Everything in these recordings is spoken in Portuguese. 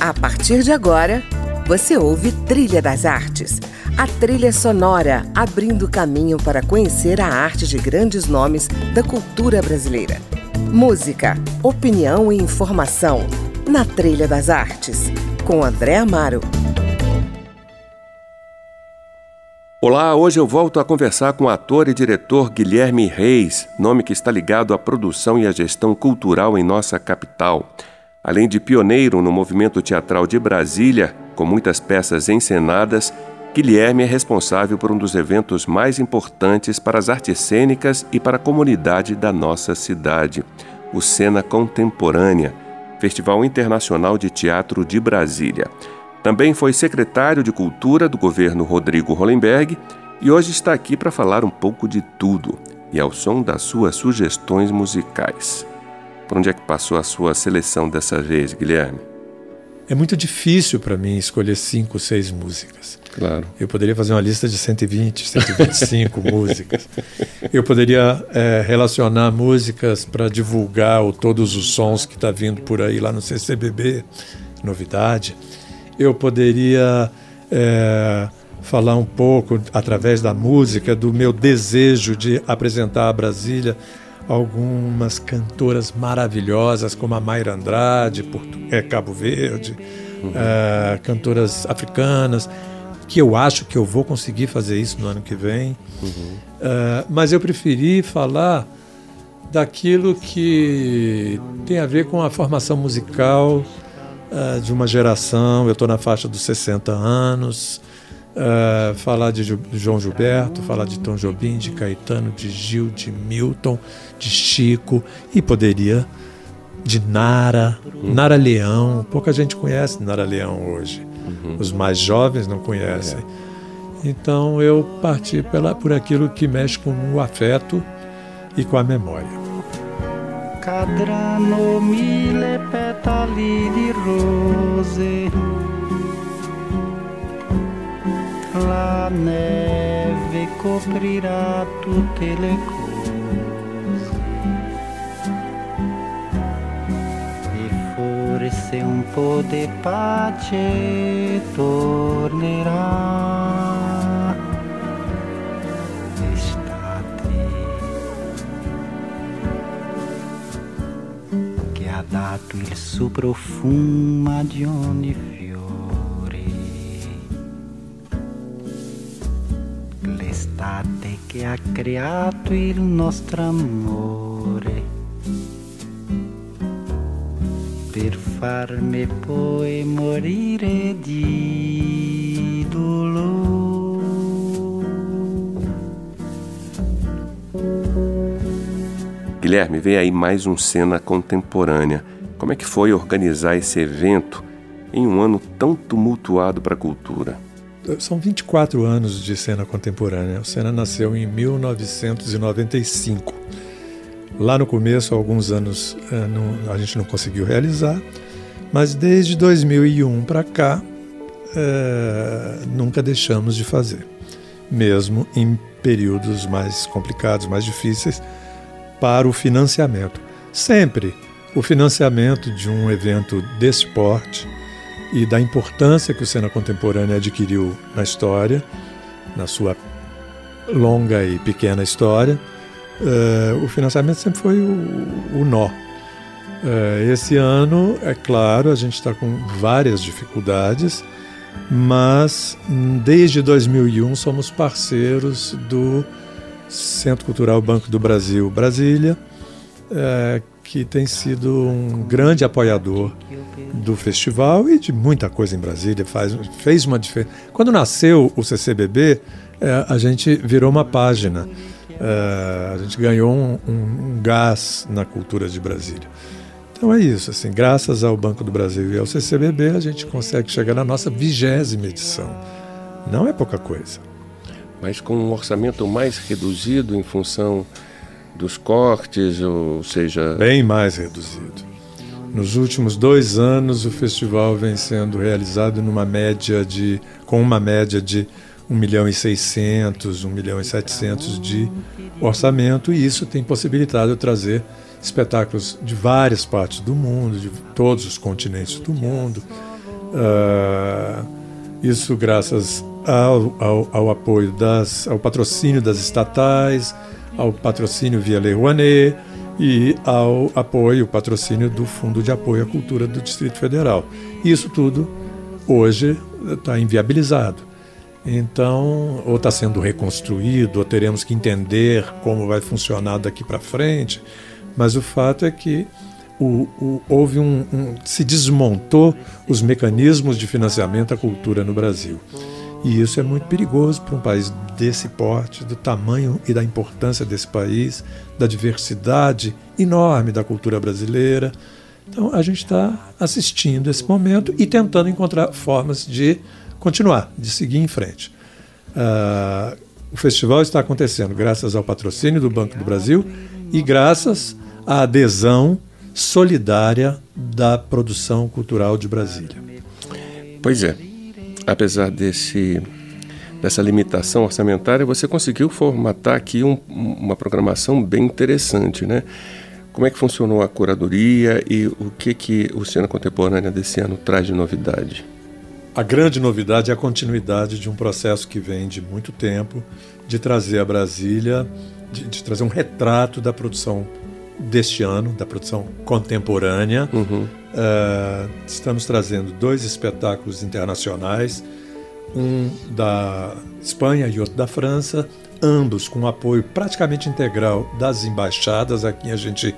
A partir de agora, você ouve Trilha das Artes, a trilha sonora abrindo caminho para conhecer a arte de grandes nomes da cultura brasileira. Música, opinião e informação na Trilha das Artes, com André Amaro. Olá, hoje eu volto a conversar com o ator e diretor Guilherme Reis, nome que está ligado à produção e à gestão cultural em nossa capital. Além de pioneiro no movimento teatral de Brasília, com muitas peças encenadas, Guilherme é responsável por um dos eventos mais importantes para as artes cênicas e para a comunidade da nossa cidade, o Cena Contemporânea, Festival Internacional de Teatro de Brasília. Também foi secretário de Cultura do governo Rodrigo Hollenberg e hoje está aqui para falar um pouco de tudo e ao som das suas sugestões musicais. Por onde é que passou a sua seleção dessa vez, Guilherme? É muito difícil para mim escolher cinco, seis músicas. Claro. Eu poderia fazer uma lista de 120, 125 músicas. Eu poderia é, relacionar músicas para divulgar o, todos os sons que está vindo por aí lá no CCBB, novidade. Eu poderia é, falar um pouco, através da música, do meu desejo de apresentar a Brasília algumas cantoras maravilhosas, como a Mayra Andrade, Porto, é, Cabo Verde, uhum. é, cantoras africanas, que eu acho que eu vou conseguir fazer isso no ano que vem. Uhum. É, mas eu preferi falar daquilo que tem a ver com a formação musical uh, de uma geração. Eu estou na faixa dos 60 anos. Uh, falar de João Gilberto, falar de Tom Jobim, de Caetano, de Gil, de Milton, de Chico e poderia de Nara, uhum. Nara Leão. Pouca gente conhece Nara Leão hoje. Uhum. Os mais jovens não conhecem. É. Então eu parti pela, por aquilo que mexe com o afeto e com a memória. Cadrano mille petali di rose la neve coprirà tutte le cose e forse un po' di pace tornerà. L'estate che ha dato il suo profumo a ogni l'estate che ha creato il nostro amore per farmi poi morire di dolore. Guilherme, vem aí mais um cena contemporânea. Como é que foi organizar esse evento em um ano tão tumultuado para a cultura? São 24 anos de cena contemporânea. O Cena nasceu em 1995. Lá no começo, alguns anos, eh, a gente não conseguiu realizar, mas desde 2001 para cá, é, nunca deixamos de fazer, mesmo em períodos mais complicados, mais difíceis, para o financiamento. Sempre o financiamento de um evento desse porte e da importância que o Cena Contemporânea adquiriu na história, na sua longa e pequena história, uh, o financiamento sempre foi o, o nó. Uh, esse ano, é claro, a gente está com várias dificuldades, mas desde 2001 somos parceiros do Centro Cultural Banco do Brasil Brasília, uh, que tem sido um grande apoiador do festival e de muita coisa em Brasília. Faz, fez uma diferença. Quando nasceu o CCBB, é, a gente virou uma página. É, a gente ganhou um, um, um, gás na cultura de Brasília. Então é isso. Assim, graças ao Banco do Brasil e ao CCBB, a gente consegue chegar na nossa vigésima edição. Não é pouca coisa. Mas com um orçamento mais reduzido em função dos cortes, ou seja. Bem mais reduzido. Nos últimos dois anos, o festival vem sendo realizado numa média de, com uma média de 1 milhão e 600, 1 milhão e 700 de orçamento, e isso tem possibilitado trazer espetáculos de várias partes do mundo, de todos os continentes do mundo. Uh, isso graças ao, ao, ao, apoio das, ao patrocínio das estatais, ao patrocínio via Lei Rouanet e ao apoio, patrocínio do Fundo de Apoio à Cultura do Distrito Federal. Isso tudo hoje está inviabilizado. Então, ou está sendo reconstruído, ou teremos que entender como vai funcionar daqui para frente. Mas o fato é que o, o, houve um, um, se desmontou os mecanismos de financiamento à cultura no Brasil. E isso é muito perigoso para um país desse porte, do tamanho e da importância desse país, da diversidade enorme da cultura brasileira. Então a gente está assistindo esse momento e tentando encontrar formas de continuar, de seguir em frente. Uh, o festival está acontecendo graças ao patrocínio do Banco do Brasil e graças à adesão solidária da produção cultural de Brasília. Pois é. Apesar desse dessa limitação orçamentária, você conseguiu formatar aqui um, uma programação bem interessante, né? Como é que funcionou a curadoria e o que que o Cena Contemporânea desse ano traz de novidade? A grande novidade é a continuidade de um processo que vem de muito tempo, de trazer a Brasília, de, de trazer um retrato da produção deste ano, da produção contemporânea. Uhum. Uh, estamos trazendo dois espetáculos internacionais, um da Espanha e outro da França, ambos com apoio praticamente integral das embaixadas, a quem a gente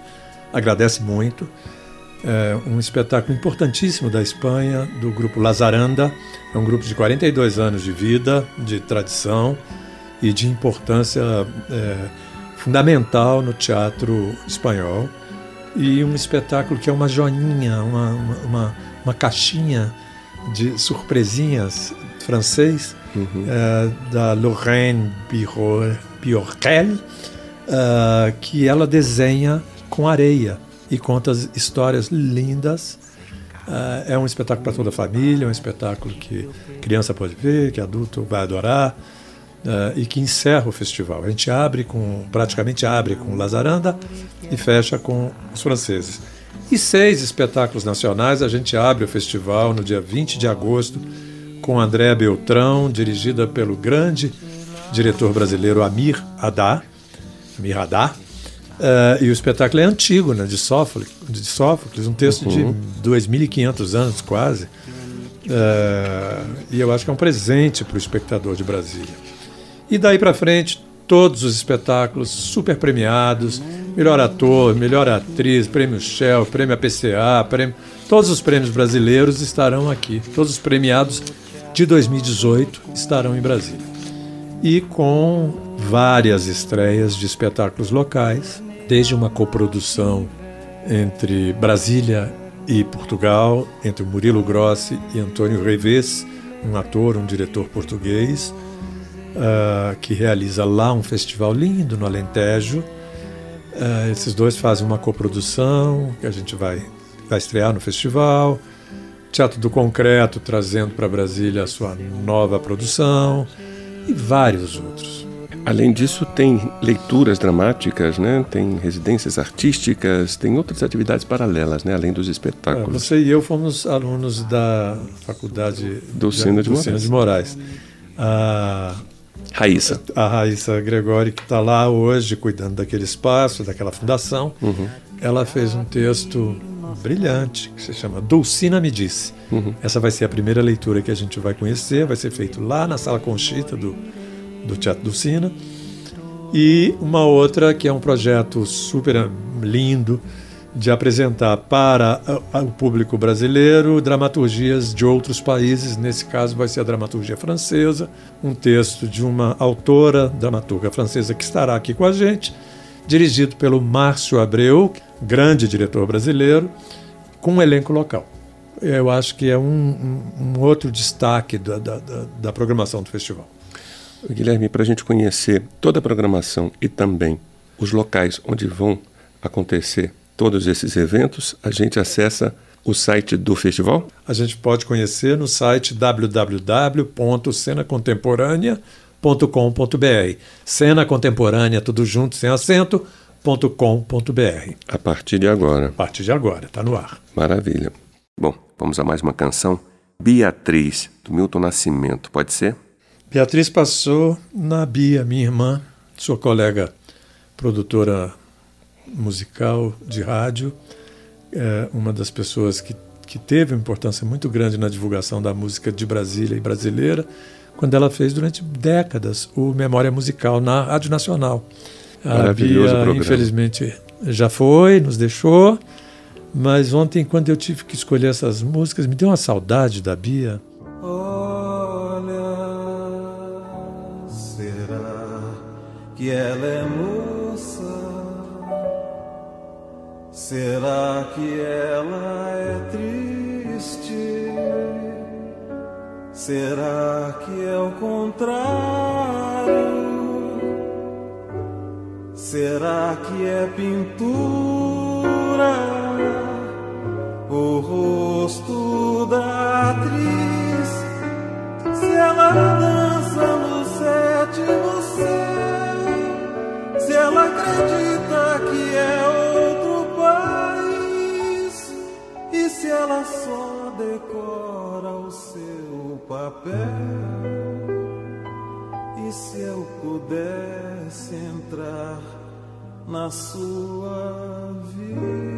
agradece muito. É um espetáculo importantíssimo da Espanha, do grupo Lazaranda, é um grupo de 42 anos de vida, de tradição e de importância é, fundamental no teatro espanhol e um espetáculo que é uma joinha, uma, uma, uma caixinha de surpresinhas francês uhum. uh, da Lorraine Biorquel, uh, que ela desenha com areia e conta histórias lindas. Uh, é um espetáculo para toda a família, é um espetáculo que criança pode ver, que adulto vai adorar uh, e que encerra o festival. A gente abre com, praticamente abre com Lazaranda e fecha com os franceses. E seis espetáculos nacionais, a gente abre o festival no dia 20 de agosto com André Beltrão, dirigida pelo grande diretor brasileiro Amir Haddad. Amir Haddad. Uh, e o espetáculo é antigo, né, de Sófocles, de Sófocles um texto uhum. de 2.500 anos quase. Uh, e eu acho que é um presente para o espectador de Brasília. E daí para frente, todos os espetáculos super premiados, melhor ator, melhor atriz, prêmio Shell, prêmio APCA, prêmio, todos os prêmios brasileiros estarão aqui. Todos os premiados de 2018 estarão em Brasília. E com várias estreias de espetáculos locais, desde uma coprodução entre Brasília e Portugal, entre Murilo Grossi e Antônio Reves, um ator, um diretor português, uh, que realiza lá um festival lindo no Alentejo. Uh, esses dois fazem uma coprodução que a gente vai, vai estrear no festival. Teatro do Concreto trazendo para Brasília a sua nova produção e vários outros. Além disso, tem leituras dramáticas, né? tem residências artísticas, tem outras atividades paralelas, né? além dos espetáculos. É, você e eu fomos alunos da Faculdade do Sino de, de, de Moraes. A, Raíssa. A Raíssa Gregori, que está lá hoje cuidando daquele espaço, daquela fundação, uhum. ela fez um texto brilhante que se chama Dulcina Me Disse. Uhum. Essa vai ser a primeira leitura que a gente vai conhecer, vai ser feito lá na Sala Conchita do, do Teatro Dulcina. E uma outra que é um projeto super lindo, de apresentar para o público brasileiro dramaturgias de outros países. Nesse caso, vai ser a dramaturgia francesa, um texto de uma autora, dramaturga francesa, que estará aqui com a gente, dirigido pelo Márcio Abreu, grande diretor brasileiro, com um elenco local. Eu acho que é um, um, um outro destaque da, da, da programação do festival. Guilherme, para a gente conhecer toda a programação e também os locais onde vão acontecer todos esses eventos, a gente acessa o site do festival? A gente pode conhecer no site www.cenacontemporânea.com.br. Cena Contemporânea, tudo junto, sem acento, .com.br. A partir de agora. A partir de agora, está no ar. Maravilha. Bom, vamos a mais uma canção Beatriz, do Milton Nascimento, pode ser? Beatriz passou na Bia, minha irmã, sua colega produtora musical de rádio, é uma das pessoas que, que teve uma importância muito grande na divulgação da música de Brasília e brasileira, quando ela fez durante décadas o Memória Musical na Rádio Nacional. A Bia, infelizmente, já foi, nos deixou, mas ontem, quando eu tive que escolher essas músicas, me deu uma saudade da Bia. Olha, será que ela é? Será que ela é triste? Será que é o contrário? Será que é pintura? O rosto da atriz, papel, e se eu pudesse entrar na sua vida.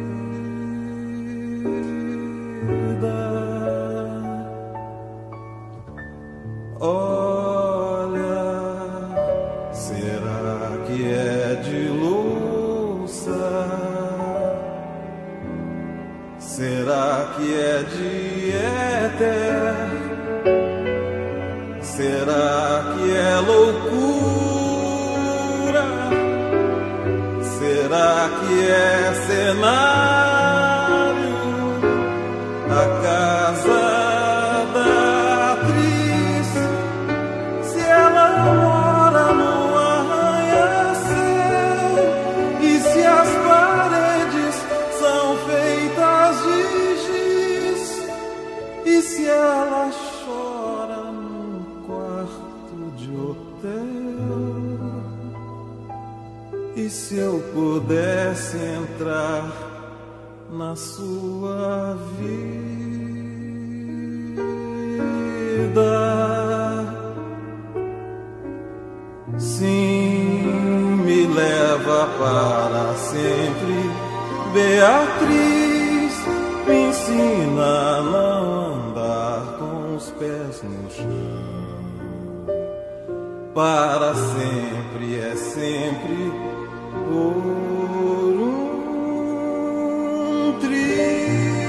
A casa da atriz, se ela mora no arranha-céu e se as paredes são feitas de giz e se ela chora num quarto de hotel. E se eu pudesse entrar sua vida, sim, me leva para sempre, Beatriz, me ensina a não andar com os pés no chão. Para sempre é sempre triz.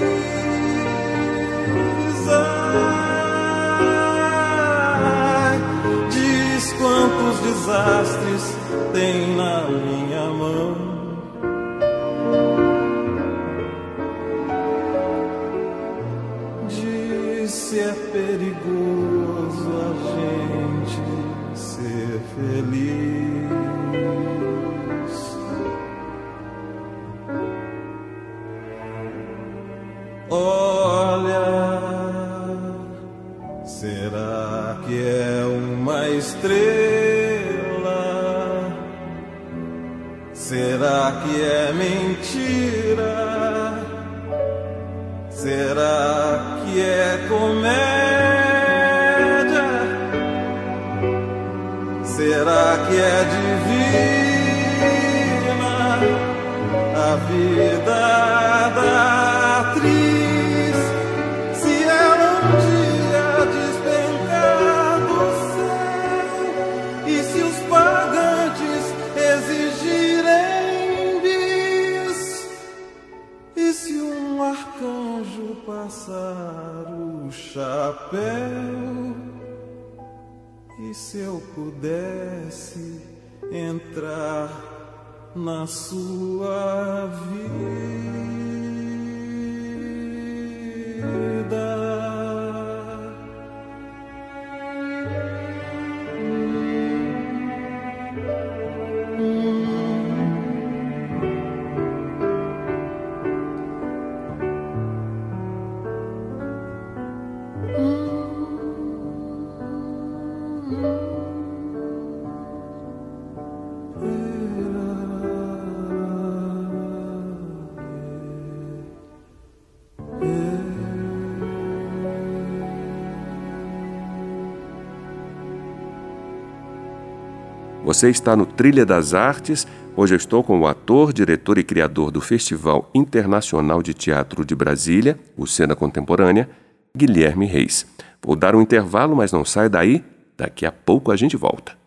Ai, diz quantos desastres tem na minha mão. Diz se é perigoso a gente ser feliz. Olha, será que é uma estrela? Será que é mentira? Será que é comédia? Será que é divina a vida chapéu? E se eu pudesse entrar na sua vida? Você está no Trilha das Artes. Hoje eu estou com o ator, diretor e criador do Festival Internacional de Teatro de Brasília, o Cena Contemporânea, Guilherme Reis. Vou dar um intervalo, mas não sai daí. Daqui a pouco a gente volta.